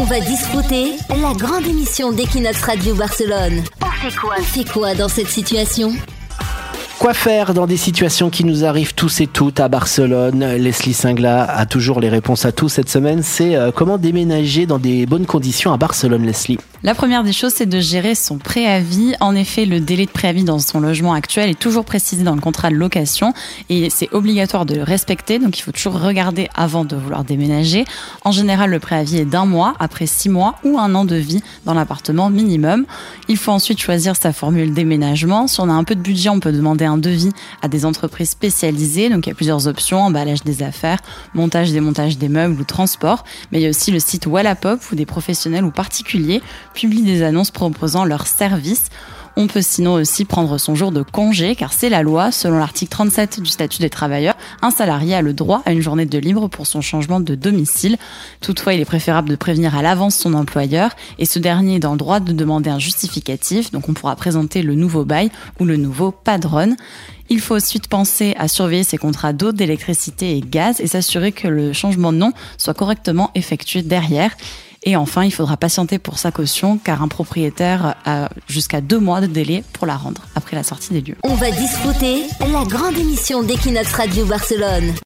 On va discuter la grande émission d'Equinox Radio Barcelone. On fait quoi On fait quoi dans cette situation Quoi faire dans des situations qui nous arrivent tous et toutes à Barcelone Leslie Singla a toujours les réponses à tout cette semaine. C'est euh, comment déménager dans des bonnes conditions à Barcelone, Leslie? La première des choses, c'est de gérer son préavis. En effet, le délai de préavis dans son logement actuel est toujours précisé dans le contrat de location et c'est obligatoire de le respecter. Donc il faut toujours regarder avant de vouloir déménager. En général, le préavis est d'un mois, après six mois ou un an de vie dans l'appartement minimum. Il faut ensuite choisir sa formule déménagement. Si on a un peu de budget, on peut demander un devis à des entreprises spécialisées. Donc il y a plusieurs options, emballage des affaires, montage, démontage des meubles ou transport. Mais il y a aussi le site Wallapop où des professionnels ou particuliers publient des annonces proposant leurs services. On peut sinon aussi prendre son jour de congé, car c'est la loi. Selon l'article 37 du statut des travailleurs, un salarié a le droit à une journée de libre pour son changement de domicile. Toutefois, il est préférable de prévenir à l'avance son employeur, et ce dernier est dans le droit de demander un justificatif, donc on pourra présenter le nouveau bail ou le nouveau padron. Il faut ensuite penser à surveiller ses contrats d'eau, d'électricité et gaz et s'assurer que le changement de nom soit correctement effectué derrière. Et enfin, il faudra patienter pour sa caution car un propriétaire a jusqu'à deux mois de délai pour la rendre après la sortie des lieux. On va discuter la grande émission d'Equinox Radio Barcelone.